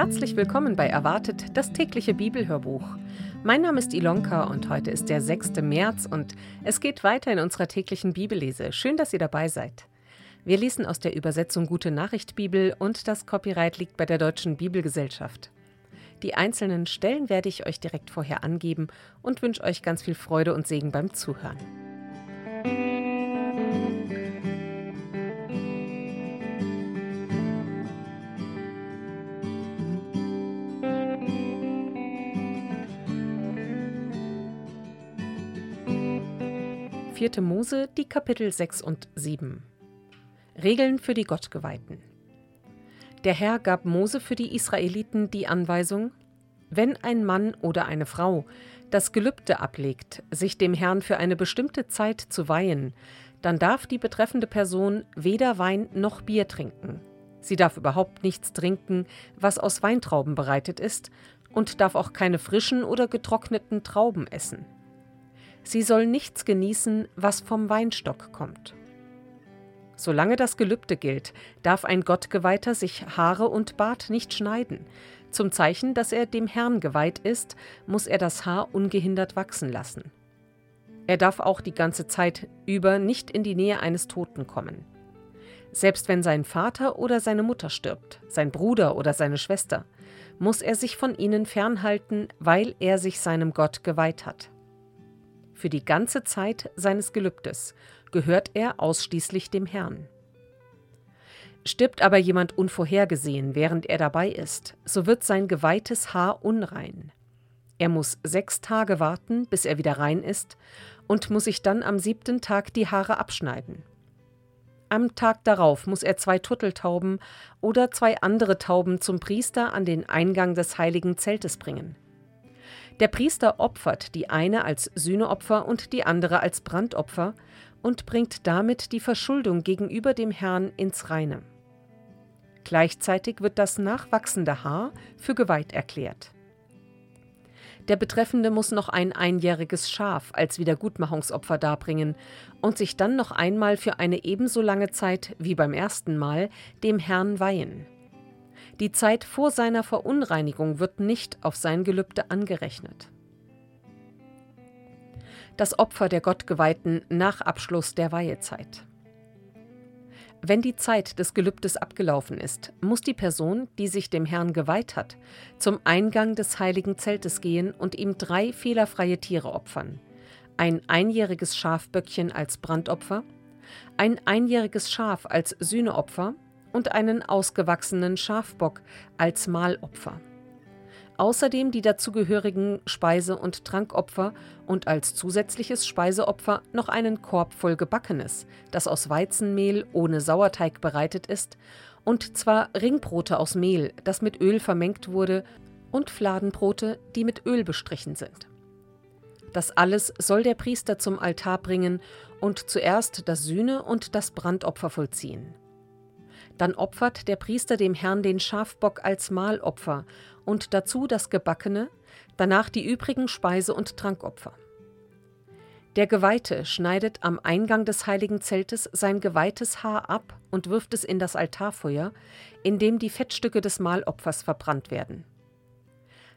Herzlich willkommen bei Erwartet, das tägliche Bibelhörbuch. Mein Name ist Ilonka und heute ist der 6. März und es geht weiter in unserer täglichen Bibellese. Schön, dass ihr dabei seid. Wir lesen aus der Übersetzung Gute Nachricht Bibel und das Copyright liegt bei der Deutschen Bibelgesellschaft. Die einzelnen Stellen werde ich euch direkt vorher angeben und wünsche euch ganz viel Freude und Segen beim Zuhören. 4. Mose, die Kapitel 6 und 7. Regeln für die Gottgeweihten. Der Herr gab Mose für die Israeliten die Anweisung, wenn ein Mann oder eine Frau das Gelübde ablegt, sich dem Herrn für eine bestimmte Zeit zu weihen, dann darf die betreffende Person weder Wein noch Bier trinken. Sie darf überhaupt nichts trinken, was aus Weintrauben bereitet ist, und darf auch keine frischen oder getrockneten Trauben essen. Sie soll nichts genießen, was vom Weinstock kommt. Solange das Gelübde gilt, darf ein Gottgeweihter sich Haare und Bart nicht schneiden. Zum Zeichen, dass er dem Herrn geweiht ist, muss er das Haar ungehindert wachsen lassen. Er darf auch die ganze Zeit über nicht in die Nähe eines Toten kommen. Selbst wenn sein Vater oder seine Mutter stirbt, sein Bruder oder seine Schwester, muss er sich von ihnen fernhalten, weil er sich seinem Gott geweiht hat. Für die ganze Zeit seines Gelübdes gehört er ausschließlich dem Herrn. Stirbt aber jemand unvorhergesehen, während er dabei ist, so wird sein geweihtes Haar unrein. Er muss sechs Tage warten, bis er wieder rein ist, und muss sich dann am siebten Tag die Haare abschneiden. Am Tag darauf muss er zwei Turteltauben oder zwei andere Tauben zum Priester an den Eingang des heiligen Zeltes bringen. Der Priester opfert die eine als Sühneopfer und die andere als Brandopfer und bringt damit die Verschuldung gegenüber dem Herrn ins Reine. Gleichzeitig wird das nachwachsende Haar für geweiht erklärt. Der Betreffende muss noch ein einjähriges Schaf als Wiedergutmachungsopfer darbringen und sich dann noch einmal für eine ebenso lange Zeit wie beim ersten Mal dem Herrn weihen. Die Zeit vor seiner Verunreinigung wird nicht auf sein Gelübde angerechnet. Das Opfer der Gottgeweihten nach Abschluss der Weihezeit. Wenn die Zeit des Gelübdes abgelaufen ist, muss die Person, die sich dem Herrn geweiht hat, zum Eingang des heiligen Zeltes gehen und ihm drei fehlerfreie Tiere opfern. Ein einjähriges Schafböckchen als Brandopfer, ein einjähriges Schaf als Sühneopfer und einen ausgewachsenen Schafbock als Mahlopfer. Außerdem die dazugehörigen Speise- und Trankopfer und als zusätzliches Speiseopfer noch einen Korb voll Gebackenes, das aus Weizenmehl ohne Sauerteig bereitet ist, und zwar Ringbrote aus Mehl, das mit Öl vermengt wurde, und Fladenbrote, die mit Öl bestrichen sind. Das alles soll der Priester zum Altar bringen und zuerst das Sühne- und das Brandopfer vollziehen. Dann opfert der Priester dem Herrn den Schafbock als Mahlopfer und dazu das Gebackene, danach die übrigen Speise- und Trankopfer. Der Geweihte schneidet am Eingang des heiligen Zeltes sein geweihtes Haar ab und wirft es in das Altarfeuer, in dem die Fettstücke des Mahlopfers verbrannt werden.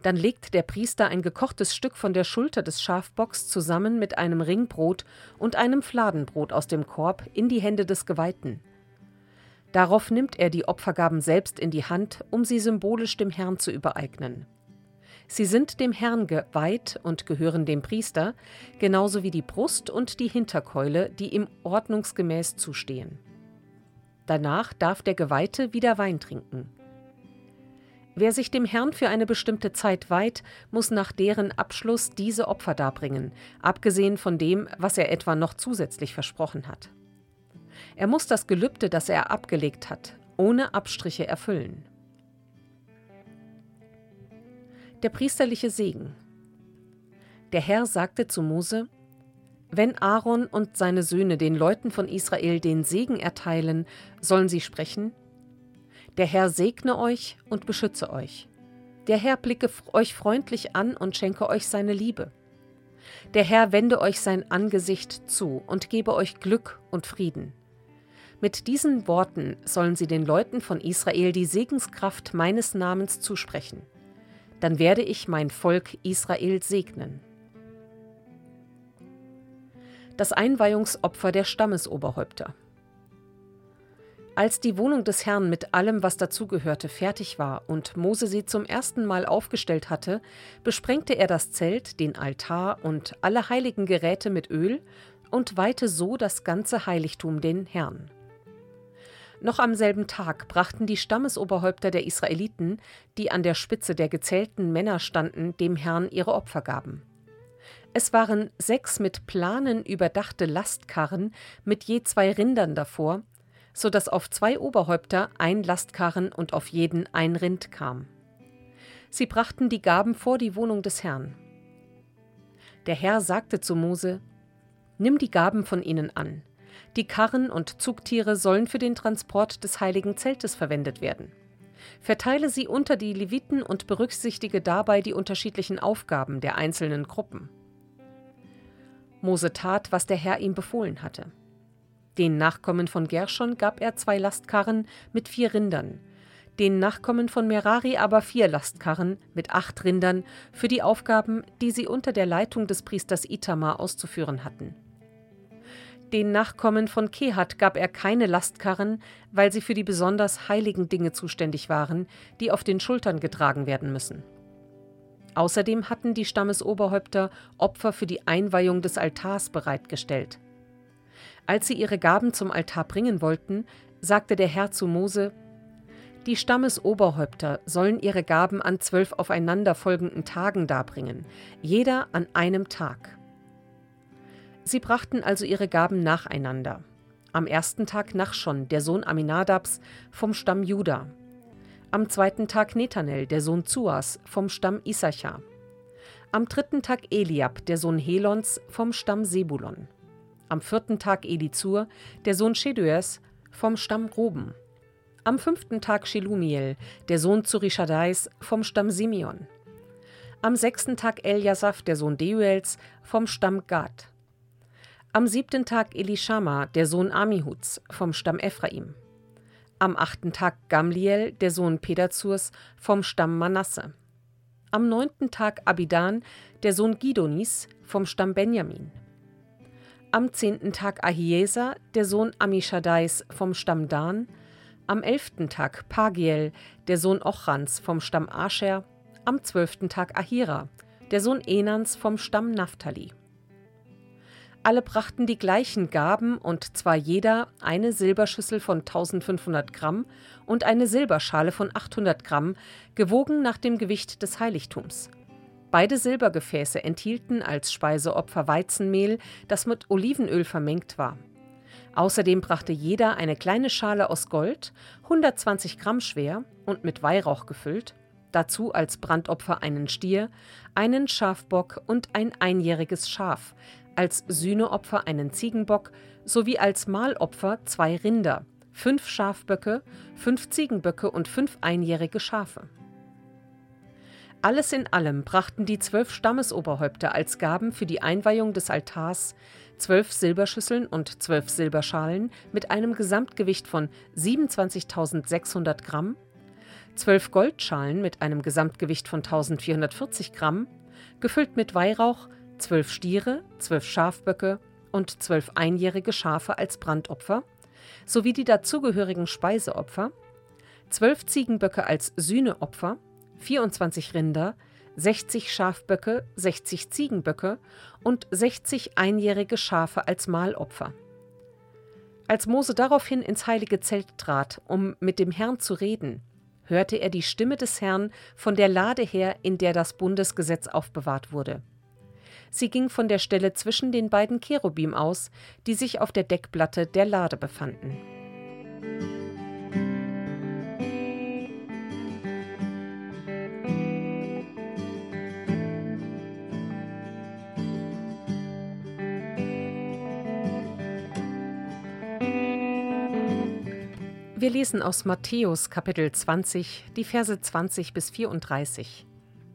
Dann legt der Priester ein gekochtes Stück von der Schulter des Schafbocks zusammen mit einem Ringbrot und einem Fladenbrot aus dem Korb in die Hände des Geweihten Darauf nimmt er die Opfergaben selbst in die Hand, um sie symbolisch dem Herrn zu übereignen. Sie sind dem Herrn geweiht und gehören dem Priester, genauso wie die Brust und die Hinterkeule, die ihm ordnungsgemäß zustehen. Danach darf der Geweihte wieder Wein trinken. Wer sich dem Herrn für eine bestimmte Zeit weiht, muss nach deren Abschluss diese Opfer darbringen, abgesehen von dem, was er etwa noch zusätzlich versprochen hat. Er muss das Gelübde, das er abgelegt hat, ohne Abstriche erfüllen. Der priesterliche Segen. Der Herr sagte zu Mose, wenn Aaron und seine Söhne den Leuten von Israel den Segen erteilen, sollen sie sprechen, der Herr segne euch und beschütze euch. Der Herr blicke euch freundlich an und schenke euch seine Liebe. Der Herr wende euch sein Angesicht zu und gebe euch Glück und Frieden. Mit diesen Worten sollen sie den Leuten von Israel die Segenskraft meines Namens zusprechen. Dann werde ich mein Volk Israel segnen. Das Einweihungsopfer der Stammesoberhäupter. Als die Wohnung des Herrn mit allem, was dazugehörte, fertig war und Mose sie zum ersten Mal aufgestellt hatte, besprengte er das Zelt, den Altar und alle heiligen Geräte mit Öl und weihte so das ganze Heiligtum den Herrn. Noch am selben Tag brachten die Stammesoberhäupter der Israeliten, die an der Spitze der gezählten Männer standen, dem Herrn ihre Opfergaben. Es waren sechs mit Planen überdachte Lastkarren mit je zwei Rindern davor so dass auf zwei Oberhäupter ein Lastkarren und auf jeden ein Rind kam. Sie brachten die Gaben vor die Wohnung des Herrn. Der Herr sagte zu Mose: Nimm die Gaben von ihnen an. Die Karren und Zugtiere sollen für den Transport des heiligen Zeltes verwendet werden. Verteile sie unter die Leviten und berücksichtige dabei die unterschiedlichen Aufgaben der einzelnen Gruppen. Mose tat, was der Herr ihm befohlen hatte. Den Nachkommen von Gershon gab er zwei Lastkarren mit vier Rindern, den Nachkommen von Merari aber vier Lastkarren mit acht Rindern für die Aufgaben, die sie unter der Leitung des Priesters Itamar auszuführen hatten. Den Nachkommen von Kehat gab er keine Lastkarren, weil sie für die besonders heiligen Dinge zuständig waren, die auf den Schultern getragen werden müssen. Außerdem hatten die Stammesoberhäupter Opfer für die Einweihung des Altars bereitgestellt. Als sie ihre Gaben zum Altar bringen wollten, sagte der Herr zu Mose: Die Stammesoberhäupter sollen ihre Gaben an zwölf aufeinanderfolgenden Tagen darbringen, jeder an einem Tag. Sie brachten also ihre Gaben nacheinander. Am ersten Tag Nachschon, der Sohn Aminadabs, vom Stamm Juda. Am zweiten Tag Nethanel, der Sohn Zuas, vom Stamm Issachar. Am dritten Tag Eliab, der Sohn Helons, vom Stamm Sebulon. Am vierten Tag Elizur, der Sohn Scheduers, vom Stamm Ruben. Am fünften Tag Shelumiel, der Sohn Zurishadais, vom Stamm Simeon. Am sechsten Tag Eliasaph, der Sohn Deuels, vom Stamm Gad. Am siebten Tag Elishama, der Sohn Amihuds, vom Stamm Ephraim. Am achten Tag Gamliel, der Sohn Pedazurs, vom Stamm Manasse. Am neunten Tag Abidan, der Sohn Gidonis, vom Stamm Benjamin. Am zehnten Tag Ahieser, der Sohn Amishadais vom Stamm Dan. Am elften Tag Pagiel, der Sohn Ochrans vom Stamm Ascher. Am zwölften Tag Ahira, der Sohn Enans vom Stamm Naphtali. Alle brachten die gleichen Gaben und zwar jeder eine Silberschüssel von 1500 Gramm und eine Silberschale von 800 Gramm, gewogen nach dem Gewicht des Heiligtums. Beide Silbergefäße enthielten als Speiseopfer Weizenmehl, das mit Olivenöl vermengt war. Außerdem brachte jeder eine kleine Schale aus Gold, 120 Gramm schwer und mit Weihrauch gefüllt, dazu als Brandopfer einen Stier, einen Schafbock und ein einjähriges Schaf, als Sühneopfer einen Ziegenbock sowie als Mahlopfer zwei Rinder, fünf Schafböcke, fünf Ziegenböcke und fünf einjährige Schafe. Alles in allem brachten die zwölf Stammesoberhäupter als Gaben für die Einweihung des Altars zwölf Silberschüsseln und zwölf Silberschalen mit einem Gesamtgewicht von 27.600 Gramm, zwölf Goldschalen mit einem Gesamtgewicht von 1440 Gramm, gefüllt mit Weihrauch, zwölf Stiere, zwölf Schafböcke und zwölf einjährige Schafe als Brandopfer, sowie die dazugehörigen Speiseopfer, zwölf Ziegenböcke als Sühneopfer, 24 Rinder, 60 Schafböcke, 60 Ziegenböcke und 60 einjährige Schafe als Mahlopfer. Als Mose daraufhin ins heilige Zelt trat, um mit dem Herrn zu reden, hörte er die Stimme des Herrn von der Lade her, in der das Bundesgesetz aufbewahrt wurde. Sie ging von der Stelle zwischen den beiden Cherubim aus, die sich auf der Deckplatte der Lade befanden. Wir lesen aus Matthäus Kapitel 20, die Verse 20 bis 34.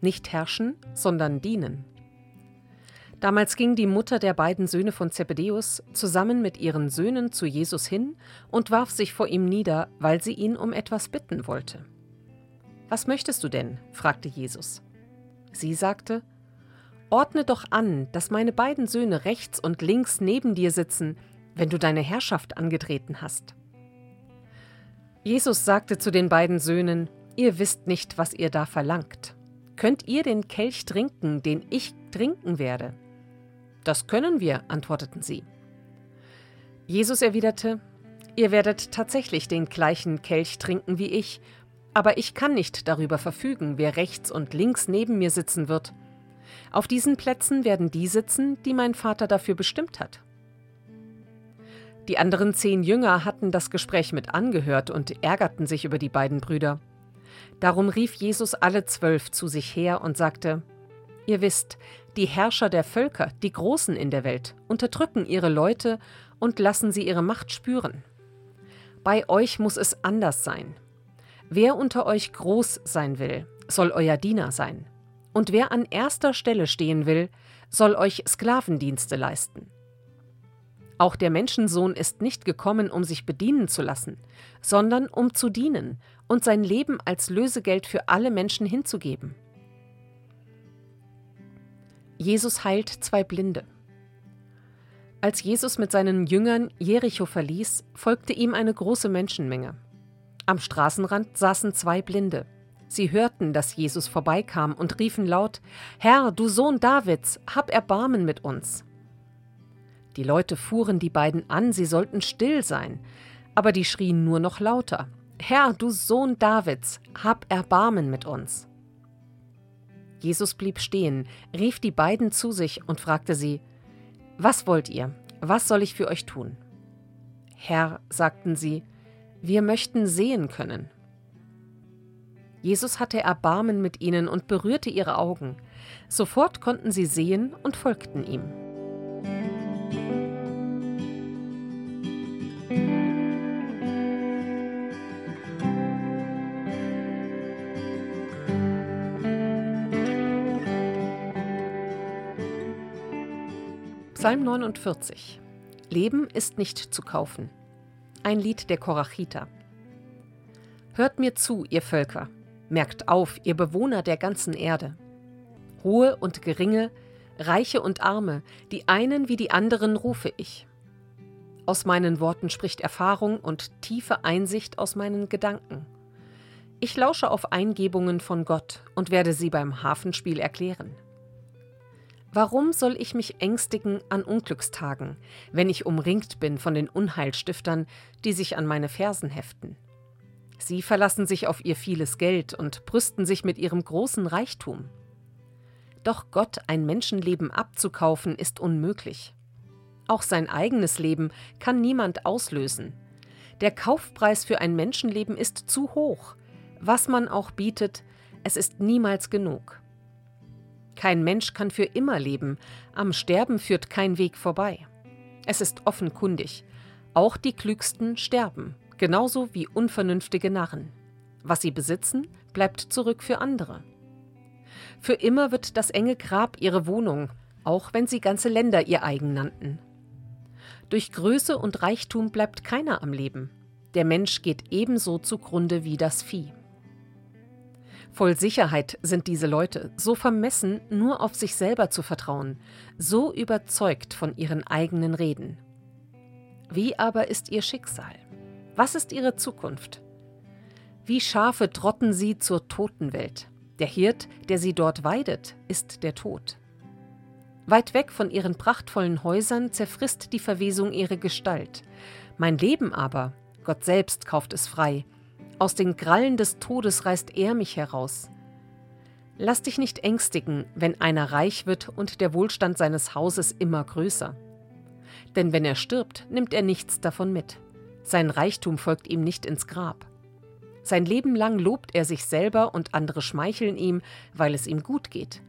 Nicht herrschen, sondern dienen. Damals ging die Mutter der beiden Söhne von Zebedäus zusammen mit ihren Söhnen zu Jesus hin und warf sich vor ihm nieder, weil sie ihn um etwas bitten wollte. Was möchtest du denn? fragte Jesus. Sie sagte, Ordne doch an, dass meine beiden Söhne rechts und links neben dir sitzen, wenn du deine Herrschaft angetreten hast. Jesus sagte zu den beiden Söhnen, Ihr wisst nicht, was ihr da verlangt. Könnt ihr den Kelch trinken, den ich trinken werde? Das können wir, antworteten sie. Jesus erwiderte, Ihr werdet tatsächlich den gleichen Kelch trinken wie ich, aber ich kann nicht darüber verfügen, wer rechts und links neben mir sitzen wird. Auf diesen Plätzen werden die sitzen, die mein Vater dafür bestimmt hat. Die anderen zehn Jünger hatten das Gespräch mit angehört und ärgerten sich über die beiden Brüder. Darum rief Jesus alle zwölf zu sich her und sagte, Ihr wisst, die Herrscher der Völker, die Großen in der Welt, unterdrücken ihre Leute und lassen sie ihre Macht spüren. Bei euch muss es anders sein. Wer unter euch groß sein will, soll euer Diener sein. Und wer an erster Stelle stehen will, soll euch Sklavendienste leisten. Auch der Menschensohn ist nicht gekommen, um sich bedienen zu lassen, sondern um zu dienen und sein Leben als Lösegeld für alle Menschen hinzugeben. Jesus heilt zwei Blinde. Als Jesus mit seinen Jüngern Jericho verließ, folgte ihm eine große Menschenmenge. Am Straßenrand saßen zwei Blinde. Sie hörten, dass Jesus vorbeikam und riefen laut: Herr, du Sohn Davids, hab Erbarmen mit uns. Die Leute fuhren die beiden an, sie sollten still sein, aber die schrien nur noch lauter: Herr, du Sohn Davids, hab Erbarmen mit uns. Jesus blieb stehen, rief die beiden zu sich und fragte sie, Was wollt ihr? Was soll ich für euch tun? Herr, sagten sie, wir möchten sehen können. Jesus hatte Erbarmen mit ihnen und berührte ihre Augen. Sofort konnten sie sehen und folgten ihm. Psalm 49 Leben ist nicht zu kaufen. Ein Lied der Korachiter. Hört mir zu, ihr Völker, merkt auf, ihr Bewohner der ganzen Erde. Hohe und geringe, Reiche und Arme, die einen wie die anderen rufe ich. Aus meinen Worten spricht Erfahrung und tiefe Einsicht aus meinen Gedanken. Ich lausche auf Eingebungen von Gott und werde sie beim Hafenspiel erklären. Warum soll ich mich ängstigen an Unglückstagen, wenn ich umringt bin von den Unheilstiftern, die sich an meine Fersen heften? Sie verlassen sich auf ihr vieles Geld und brüsten sich mit ihrem großen Reichtum. Doch Gott ein Menschenleben abzukaufen, ist unmöglich. Auch sein eigenes Leben kann niemand auslösen. Der Kaufpreis für ein Menschenleben ist zu hoch. Was man auch bietet, es ist niemals genug. Kein Mensch kann für immer leben, am Sterben führt kein Weg vorbei. Es ist offenkundig. Auch die Klügsten sterben, genauso wie unvernünftige Narren. Was sie besitzen, bleibt zurück für andere. Für immer wird das enge Grab ihre Wohnung, auch wenn sie ganze Länder ihr eigen nannten. Durch Größe und Reichtum bleibt keiner am Leben. Der Mensch geht ebenso zugrunde wie das Vieh. Voll Sicherheit sind diese Leute, so vermessen, nur auf sich selber zu vertrauen, so überzeugt von ihren eigenen Reden. Wie aber ist ihr Schicksal? Was ist ihre Zukunft? Wie Schafe trotten sie zur Totenwelt. Der Hirt, der sie dort weidet, ist der Tod. Weit weg von ihren prachtvollen Häusern zerfrisst die Verwesung ihre Gestalt. Mein Leben aber, Gott selbst kauft es frei, aus den Krallen des Todes reißt er mich heraus. Lass dich nicht ängstigen, wenn einer reich wird und der Wohlstand seines Hauses immer größer. Denn wenn er stirbt, nimmt er nichts davon mit. Sein Reichtum folgt ihm nicht ins Grab. Sein Leben lang lobt er sich selber und andere schmeicheln ihm, weil es ihm gut geht.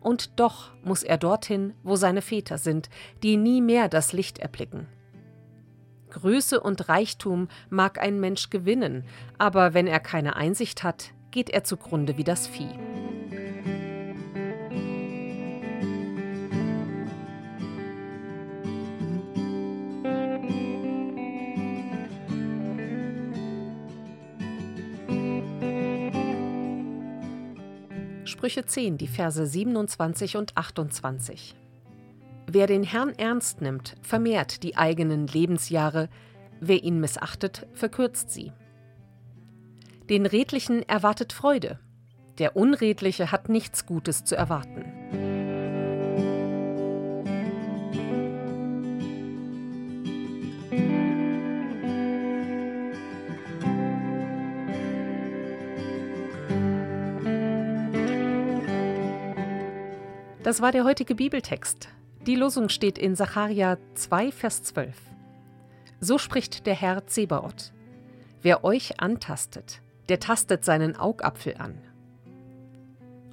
Und doch muss er dorthin, wo seine Väter sind, die nie mehr das Licht erblicken. Größe und Reichtum mag ein Mensch gewinnen, aber wenn er keine Einsicht hat, geht er zugrunde wie das Vieh. Sprüche 10, die Verse 27 und 28. Wer den Herrn ernst nimmt, vermehrt die eigenen Lebensjahre, wer ihn missachtet, verkürzt sie. Den Redlichen erwartet Freude, der Unredliche hat nichts Gutes zu erwarten. Das war der heutige Bibeltext. Die Losung steht in Sacharja 2, Vers 12. So spricht der Herr Zebaoth. Wer euch antastet, der tastet seinen Augapfel an.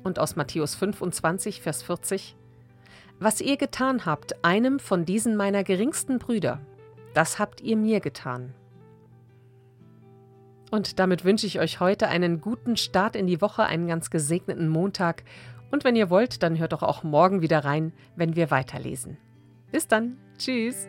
Und aus Matthäus 25, Vers 40. Was ihr getan habt, einem von diesen meiner geringsten Brüder, das habt ihr mir getan. Und damit wünsche ich euch heute einen guten Start in die Woche, einen ganz gesegneten Montag und wenn ihr wollt, dann hört doch auch morgen wieder rein, wenn wir weiterlesen. Bis dann. Tschüss.